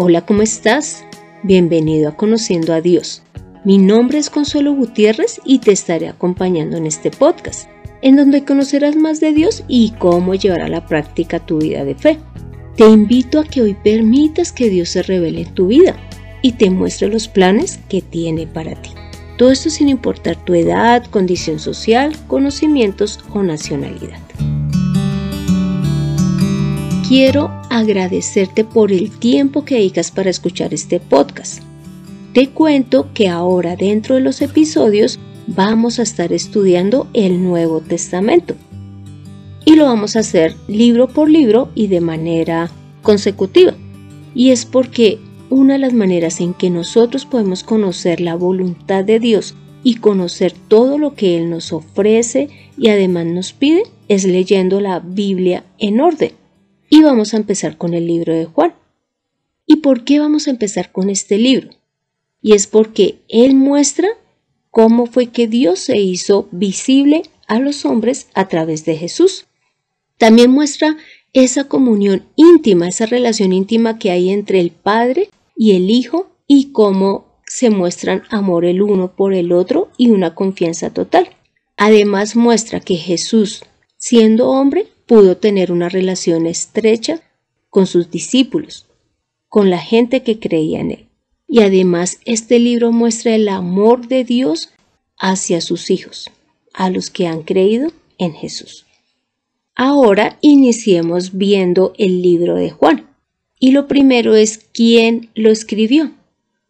Hola, ¿cómo estás? Bienvenido a Conociendo a Dios. Mi nombre es Consuelo Gutiérrez y te estaré acompañando en este podcast, en donde conocerás más de Dios y cómo llevar a la práctica tu vida de fe. Te invito a que hoy permitas que Dios se revele en tu vida y te muestre los planes que tiene para ti. Todo esto sin importar tu edad, condición social, conocimientos o nacionalidad. Quiero agradecerte por el tiempo que dedicas para escuchar este podcast. Te cuento que ahora dentro de los episodios vamos a estar estudiando el Nuevo Testamento. Y lo vamos a hacer libro por libro y de manera consecutiva. Y es porque una de las maneras en que nosotros podemos conocer la voluntad de Dios y conocer todo lo que Él nos ofrece y además nos pide es leyendo la Biblia en orden. Y vamos a empezar con el libro de Juan. ¿Y por qué vamos a empezar con este libro? Y es porque Él muestra cómo fue que Dios se hizo visible a los hombres a través de Jesús. También muestra esa comunión íntima, esa relación íntima que hay entre el Padre y el Hijo y cómo se muestran amor el uno por el otro y una confianza total. Además muestra que Jesús, siendo hombre, pudo tener una relación estrecha con sus discípulos, con la gente que creía en él. Y además este libro muestra el amor de Dios hacia sus hijos, a los que han creído en Jesús. Ahora iniciemos viendo el libro de Juan. Y lo primero es quién lo escribió.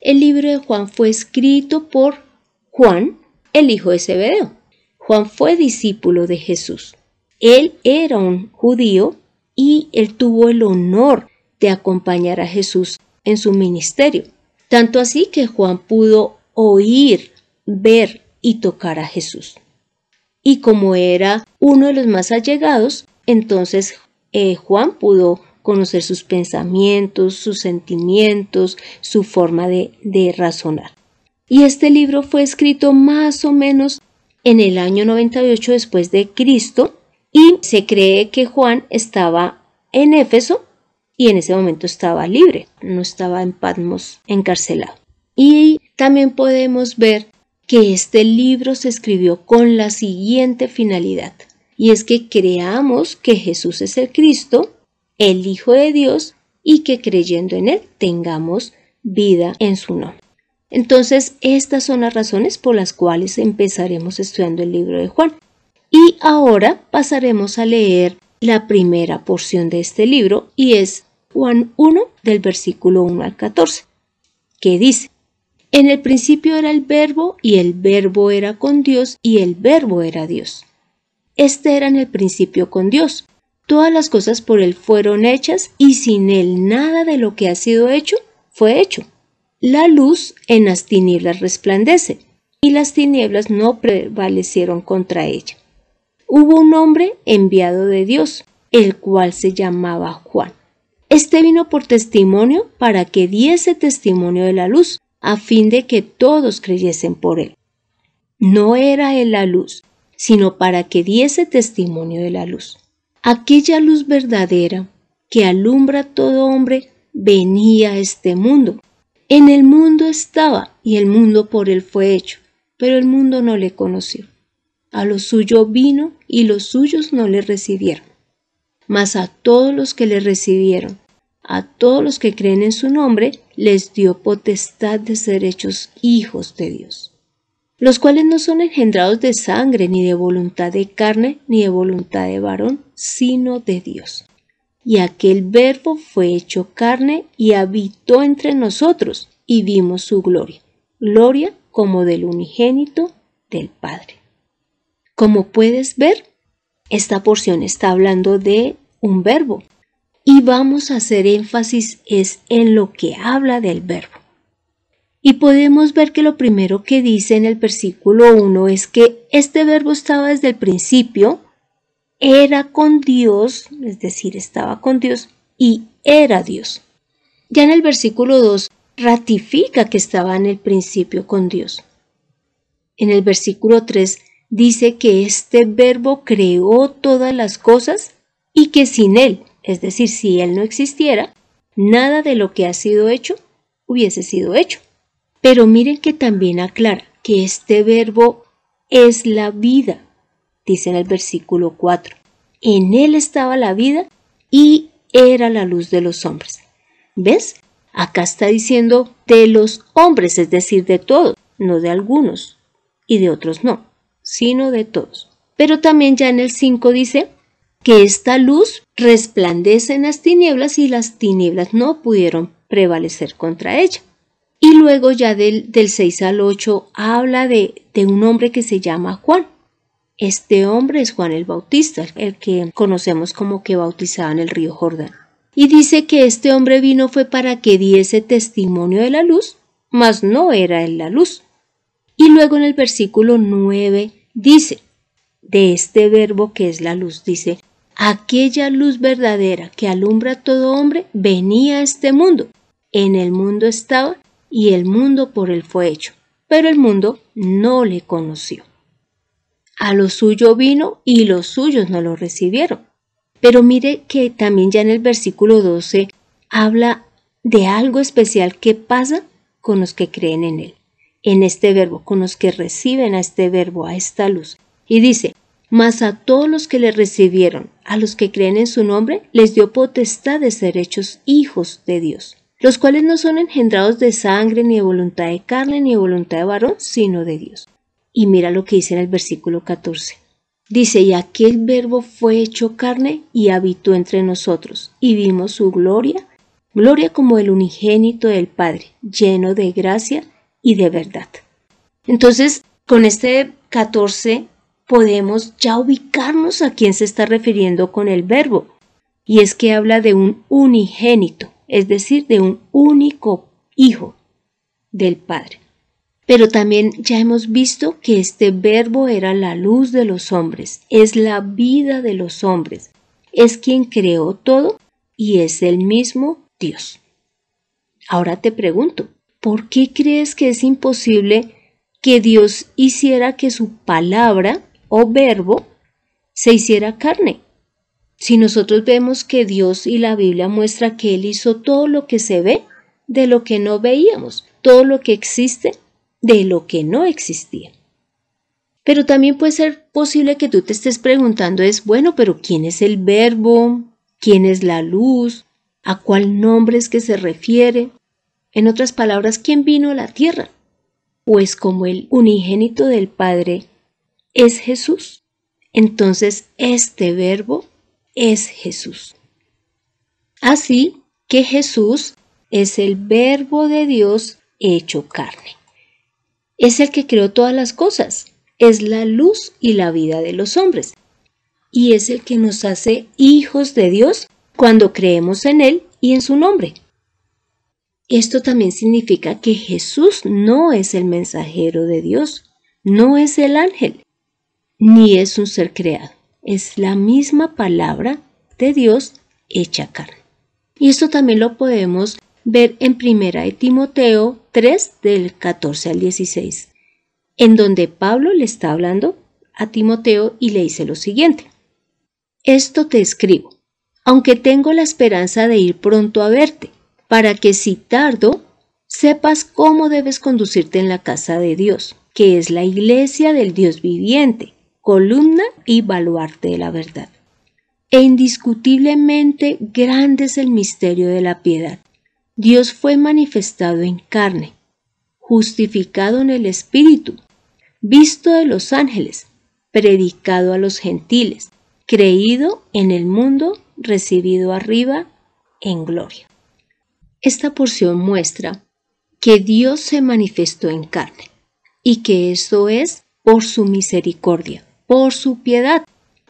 El libro de Juan fue escrito por Juan, el hijo de Zebedeo. Juan fue discípulo de Jesús. Él era un judío y él tuvo el honor de acompañar a Jesús en su ministerio. Tanto así que Juan pudo oír, ver y tocar a Jesús. Y como era uno de los más allegados, entonces eh, Juan pudo conocer sus pensamientos, sus sentimientos, su forma de, de razonar. Y este libro fue escrito más o menos en el año 98 después de Cristo y se cree que Juan estaba en Éfeso y en ese momento estaba libre, no estaba en Patmos encarcelado. Y también podemos ver que este libro se escribió con la siguiente finalidad, y es que creamos que Jesús es el Cristo, el Hijo de Dios, y que creyendo en Él tengamos vida en su nombre. Entonces, estas son las razones por las cuales empezaremos estudiando el libro de Juan. Y ahora pasaremos a leer la primera porción de este libro y es Juan 1 del versículo 1 al 14, que dice, En el principio era el verbo y el verbo era con Dios y el verbo era Dios. Este era en el principio con Dios. Todas las cosas por él fueron hechas y sin él nada de lo que ha sido hecho fue hecho. La luz en las tinieblas resplandece y las tinieblas no prevalecieron contra ella hubo un hombre enviado de Dios, el cual se llamaba Juan. Este vino por testimonio para que diese testimonio de la luz, a fin de que todos creyesen por él. No era él la luz, sino para que diese testimonio de la luz. Aquella luz verdadera que alumbra a todo hombre venía a este mundo. En el mundo estaba y el mundo por él fue hecho, pero el mundo no le conoció. A lo suyo vino y los suyos no le recibieron. Mas a todos los que le recibieron, a todos los que creen en su nombre, les dio potestad de ser hechos hijos de Dios, los cuales no son engendrados de sangre, ni de voluntad de carne, ni de voluntad de varón, sino de Dios. Y aquel verbo fue hecho carne y habitó entre nosotros, y vimos su gloria, gloria como del unigénito del Padre. Como puedes ver, esta porción está hablando de un verbo y vamos a hacer énfasis es en lo que habla del verbo. Y podemos ver que lo primero que dice en el versículo 1 es que este verbo estaba desde el principio, era con Dios, es decir, estaba con Dios y era Dios. Ya en el versículo 2 ratifica que estaba en el principio con Dios. En el versículo 3 dice que este verbo creó todas las cosas y que sin él, es decir, si él no existiera, nada de lo que ha sido hecho hubiese sido hecho. Pero miren que también aclara que este verbo es la vida, dice en el versículo 4. En él estaba la vida y era la luz de los hombres. ¿Ves? Acá está diciendo de los hombres, es decir, de todos, no de algunos, y de otros no, sino de todos. Pero también ya en el 5 dice que esta luz resplandece en las tinieblas y las tinieblas no pudieron prevalecer contra ella. Y luego ya del, del 6 al 8 habla de, de un hombre que se llama Juan. Este hombre es Juan el Bautista, el que conocemos como que bautizaba en el río Jordán. Y dice que este hombre vino fue para que diese testimonio de la luz, mas no era él la luz. Y luego en el versículo 9 dice, de este verbo que es la luz, dice, aquella luz verdadera que alumbra a todo hombre venía a este mundo. En el mundo estaba y el mundo por él fue hecho, pero el mundo no le conoció. A lo suyo vino y los suyos no lo recibieron. Pero mire que también ya en el versículo 12 habla de algo especial que pasa con los que creen en él, en este verbo, con los que reciben a este verbo, a esta luz. Y dice, mas a todos los que le recibieron, a los que creen en su nombre, les dio potestad de ser hechos hijos de Dios los cuales no son engendrados de sangre, ni de voluntad de carne, ni de voluntad de varón, sino de Dios. Y mira lo que dice en el versículo 14. Dice, y aquel verbo fue hecho carne y habitó entre nosotros, y vimos su gloria, gloria como el unigénito del Padre, lleno de gracia y de verdad. Entonces, con este 14 podemos ya ubicarnos a quién se está refiriendo con el verbo, y es que habla de un unigénito, es decir, de un único Hijo del Padre. Pero también ya hemos visto que este verbo era la luz de los hombres, es la vida de los hombres, es quien creó todo y es el mismo Dios. Ahora te pregunto, ¿por qué crees que es imposible que Dios hiciera que su palabra o verbo se hiciera carne? Si nosotros vemos que Dios y la Biblia muestra que Él hizo todo lo que se ve de lo que no veíamos, todo lo que existe de lo que no existía. Pero también puede ser posible que tú te estés preguntando es, bueno, pero ¿quién es el verbo? ¿Quién es la luz? ¿A cuál nombre es que se refiere? En otras palabras, ¿quién vino a la tierra? Pues como el unigénito del Padre es Jesús. Entonces, este verbo es Jesús. Así que Jesús es el verbo de Dios hecho carne. Es el que creó todas las cosas, es la luz y la vida de los hombres, y es el que nos hace hijos de Dios cuando creemos en Él y en su nombre. Esto también significa que Jesús no es el mensajero de Dios, no es el ángel, ni es un ser creado es la misma palabra de Dios hecha carne. Y esto también lo podemos ver en Primera de Timoteo 3 del 14 al 16, en donde Pablo le está hablando a Timoteo y le dice lo siguiente. Esto te escribo, aunque tengo la esperanza de ir pronto a verte, para que si tardo, sepas cómo debes conducirte en la casa de Dios, que es la iglesia del Dios viviente columna y baluarte de la verdad. E indiscutiblemente grande es el misterio de la piedad. Dios fue manifestado en carne, justificado en el Espíritu, visto de los ángeles, predicado a los gentiles, creído en el mundo, recibido arriba en gloria. Esta porción muestra que Dios se manifestó en carne y que esto es por su misericordia por su piedad,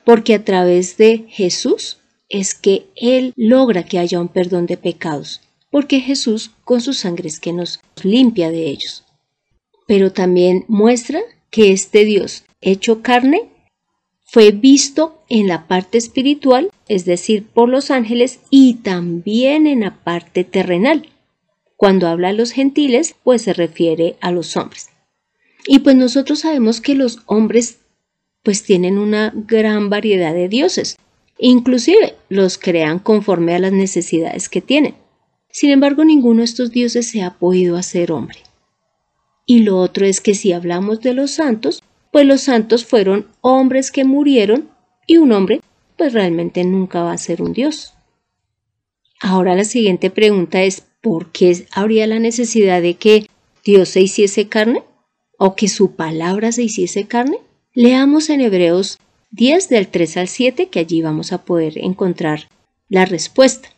porque a través de Jesús es que Él logra que haya un perdón de pecados, porque Jesús con su sangre es que nos limpia de ellos. Pero también muestra que este Dios hecho carne fue visto en la parte espiritual, es decir, por los ángeles, y también en la parte terrenal. Cuando habla a los gentiles, pues se refiere a los hombres. Y pues nosotros sabemos que los hombres pues tienen una gran variedad de dioses. Inclusive los crean conforme a las necesidades que tienen. Sin embargo, ninguno de estos dioses se ha podido hacer hombre. Y lo otro es que si hablamos de los santos, pues los santos fueron hombres que murieron y un hombre pues realmente nunca va a ser un dios. Ahora la siguiente pregunta es, ¿por qué habría la necesidad de que Dios se hiciese carne? ¿O que su palabra se hiciese carne? Leamos en Hebreos 10 del 3 al 7 que allí vamos a poder encontrar la respuesta.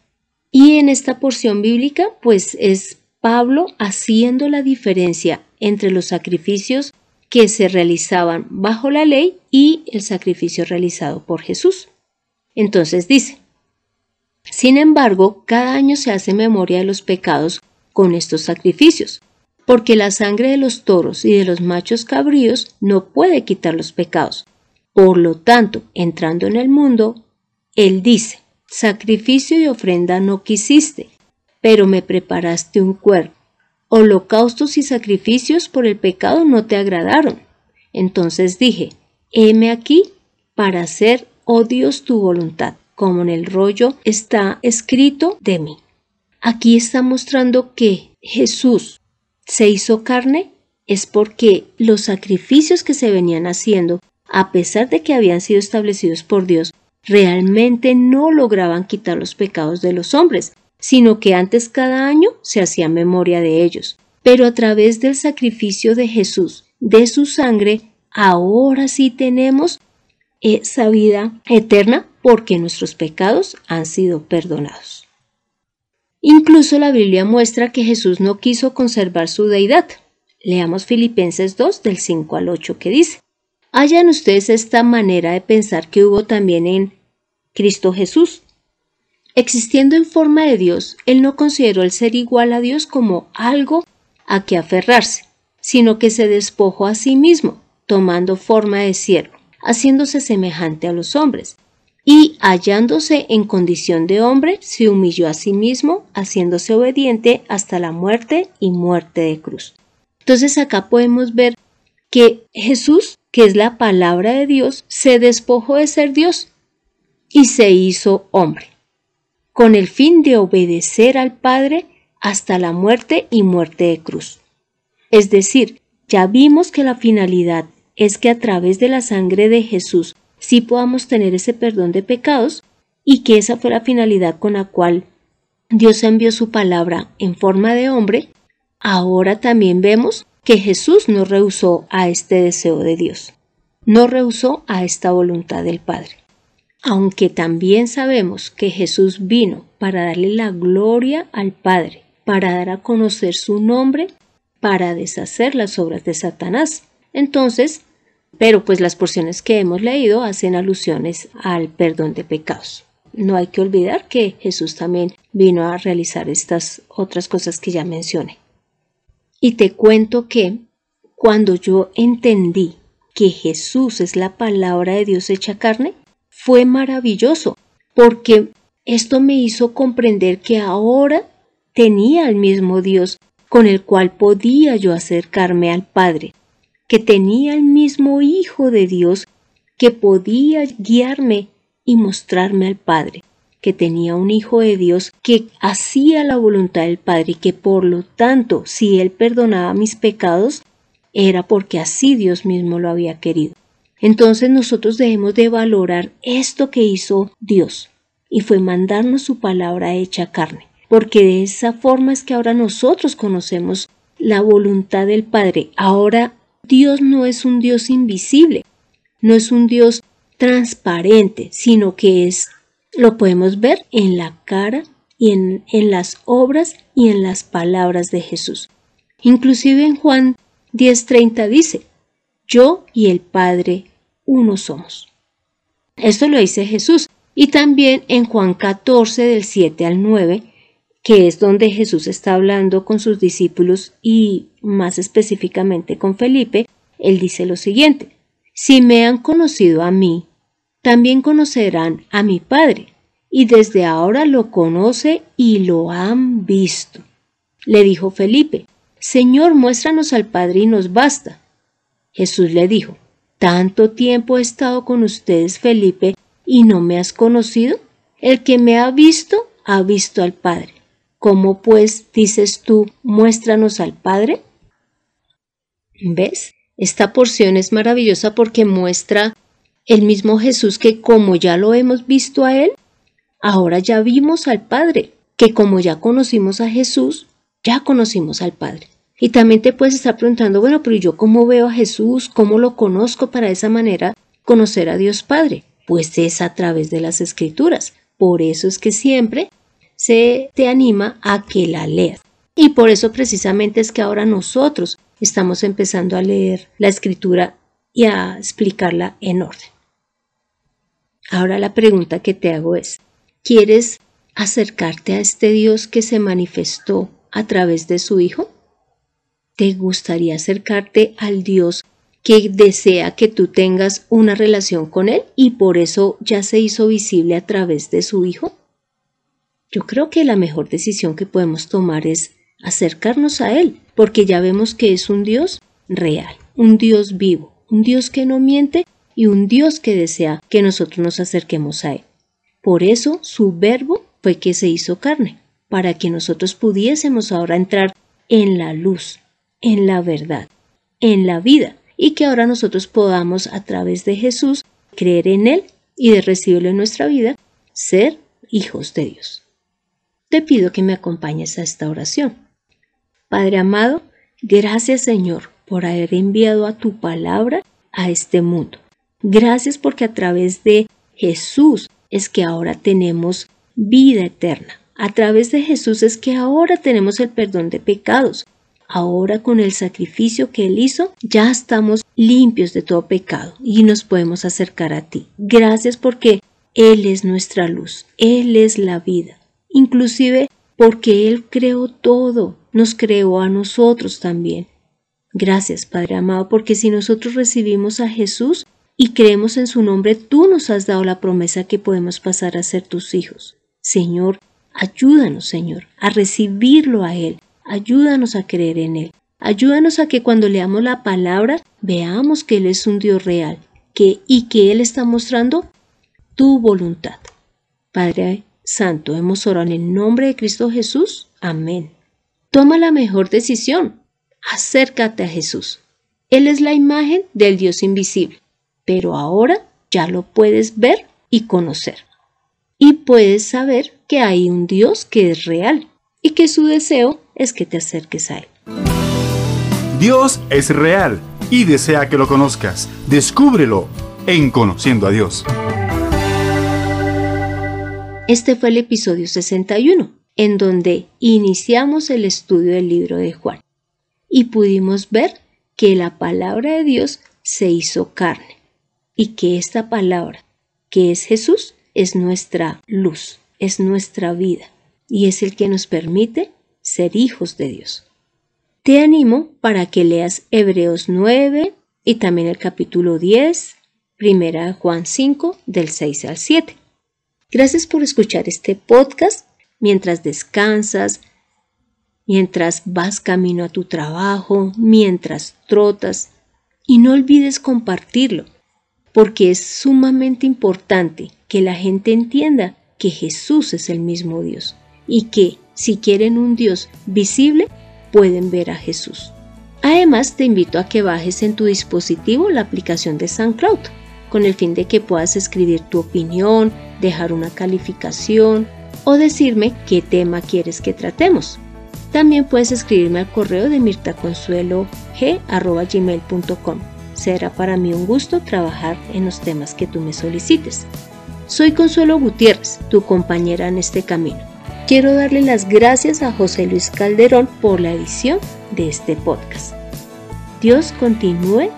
Y en esta porción bíblica pues es Pablo haciendo la diferencia entre los sacrificios que se realizaban bajo la ley y el sacrificio realizado por Jesús. Entonces dice, sin embargo, cada año se hace memoria de los pecados con estos sacrificios, porque la sangre de los toros y de los machos cabríos no puede quitar los pecados. Por lo tanto, entrando en el mundo, Él dice, sacrificio y ofrenda no quisiste, pero me preparaste un cuerpo. Holocaustos y sacrificios por el pecado no te agradaron. Entonces dije, heme aquí para hacer, oh Dios, tu voluntad, como en el rollo está escrito de mí. Aquí está mostrando que Jesús se hizo carne es porque los sacrificios que se venían haciendo, a pesar de que habían sido establecidos por Dios, realmente no lograban quitar los pecados de los hombres, sino que antes cada año se hacía memoria de ellos. Pero a través del sacrificio de Jesús, de su sangre, ahora sí tenemos esa vida eterna porque nuestros pecados han sido perdonados. Incluso la Biblia muestra que Jesús no quiso conservar su deidad. Leamos Filipenses 2 del 5 al 8 que dice, Hayan ustedes esta manera de pensar que hubo también en Cristo Jesús, Existiendo en forma de Dios, él no consideró el ser igual a Dios como algo a que aferrarse, sino que se despojó a sí mismo, tomando forma de siervo, haciéndose semejante a los hombres, y hallándose en condición de hombre, se humilló a sí mismo, haciéndose obediente hasta la muerte y muerte de cruz. Entonces acá podemos ver que Jesús, que es la palabra de Dios, se despojó de ser Dios y se hizo hombre con el fin de obedecer al Padre hasta la muerte y muerte de cruz. Es decir, ya vimos que la finalidad es que a través de la sangre de Jesús sí podamos tener ese perdón de pecados y que esa fue la finalidad con la cual Dios envió su palabra en forma de hombre, ahora también vemos que Jesús no rehusó a este deseo de Dios, no rehusó a esta voluntad del Padre. Aunque también sabemos que Jesús vino para darle la gloria al Padre, para dar a conocer su nombre, para deshacer las obras de Satanás. Entonces, pero pues las porciones que hemos leído hacen alusiones al perdón de pecados. No hay que olvidar que Jesús también vino a realizar estas otras cosas que ya mencioné. Y te cuento que cuando yo entendí que Jesús es la palabra de Dios hecha carne, fue maravilloso, porque esto me hizo comprender que ahora tenía al mismo Dios con el cual podía yo acercarme al Padre, que tenía el mismo Hijo de Dios que podía guiarme y mostrarme al Padre, que tenía un Hijo de Dios que hacía la voluntad del Padre y que por lo tanto, si Él perdonaba mis pecados, era porque así Dios mismo lo había querido. Entonces nosotros debemos de valorar esto que hizo Dios y fue mandarnos su palabra hecha carne, porque de esa forma es que ahora nosotros conocemos la voluntad del Padre. Ahora Dios no es un Dios invisible, no es un Dios transparente, sino que es, lo podemos ver en la cara y en, en las obras y en las palabras de Jesús. Inclusive en Juan 10:30 dice, yo y el Padre uno somos. Esto lo dice Jesús y también en Juan 14 del 7 al 9, que es donde Jesús está hablando con sus discípulos y más específicamente con Felipe, él dice lo siguiente, si me han conocido a mí, también conocerán a mi Padre, y desde ahora lo conoce y lo han visto. Le dijo Felipe, Señor, muéstranos al Padre y nos basta. Jesús le dijo, ¿Tanto tiempo he estado con ustedes, Felipe, y no me has conocido? El que me ha visto, ha visto al Padre. ¿Cómo pues dices tú, muéstranos al Padre? ¿Ves? Esta porción es maravillosa porque muestra el mismo Jesús que como ya lo hemos visto a Él, ahora ya vimos al Padre, que como ya conocimos a Jesús, ya conocimos al Padre. Y también te puedes estar preguntando, bueno, pero yo cómo veo a Jesús, cómo lo conozco para esa manera conocer a Dios Padre. Pues es a través de las escrituras. Por eso es que siempre se te anima a que la leas. Y por eso precisamente es que ahora nosotros estamos empezando a leer la escritura y a explicarla en orden. Ahora la pregunta que te hago es, ¿quieres acercarte a este Dios que se manifestó a través de su Hijo? ¿Te gustaría acercarte al Dios que desea que tú tengas una relación con Él y por eso ya se hizo visible a través de su Hijo? Yo creo que la mejor decisión que podemos tomar es acercarnos a Él, porque ya vemos que es un Dios real, un Dios vivo, un Dios que no miente y un Dios que desea que nosotros nos acerquemos a Él. Por eso su verbo fue que se hizo carne, para que nosotros pudiésemos ahora entrar en la luz, en la verdad, en la vida, y que ahora nosotros podamos a través de Jesús creer en Él y de recibirlo en nuestra vida, ser hijos de Dios. Te pido que me acompañes a esta oración. Padre amado, gracias Señor por haber enviado a tu palabra a este mundo. Gracias porque a través de Jesús es que ahora tenemos vida eterna. A través de Jesús es que ahora tenemos el perdón de pecados. Ahora con el sacrificio que Él hizo, ya estamos limpios de todo pecado y nos podemos acercar a ti. Gracias porque Él es nuestra luz, Él es la vida. Inclusive porque Él creó todo, nos creó a nosotros también. Gracias, Padre amado, porque si nosotros recibimos a Jesús y creemos en su nombre, tú nos has dado la promesa que podemos pasar a ser tus hijos. Señor, ayúdanos, Señor, a recibirlo a Él, Ayúdanos a creer en Él. Ayúdanos a que cuando leamos la palabra veamos que Él es un Dios real que, y que Él está mostrando tu voluntad. Padre Santo, hemos orado en el nombre de Cristo Jesús. Amén. Toma la mejor decisión. Acércate a Jesús. Él es la imagen del Dios invisible, pero ahora ya lo puedes ver y conocer. Y puedes saber que hay un Dios que es real y que su deseo es que te acerques a Él. Dios es real y desea que lo conozcas. Descúbrelo en Conociendo a Dios. Este fue el episodio 61, en donde iniciamos el estudio del libro de Juan y pudimos ver que la palabra de Dios se hizo carne y que esta palabra, que es Jesús, es nuestra luz, es nuestra vida y es el que nos permite ser hijos de Dios. Te animo para que leas Hebreos 9 y también el capítulo 10, primera Juan 5 del 6 al 7. Gracias por escuchar este podcast mientras descansas, mientras vas camino a tu trabajo, mientras trotas y no olvides compartirlo, porque es sumamente importante que la gente entienda que Jesús es el mismo Dios y que, si quieren un Dios visible, pueden ver a Jesús. Además, te invito a que bajes en tu dispositivo la aplicación de SoundCloud, con el fin de que puedas escribir tu opinión, dejar una calificación o decirme qué tema quieres que tratemos. También puedes escribirme al correo de mirtaconsuelog.gmail.com. Será para mí un gusto trabajar en los temas que tú me solicites. Soy Consuelo Gutiérrez, tu compañera en este camino. Quiero darle las gracias a José Luis Calderón por la edición de este podcast. Dios continúe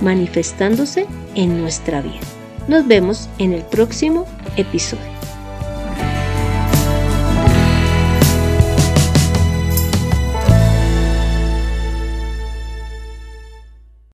manifestándose en nuestra vida. Nos vemos en el próximo episodio.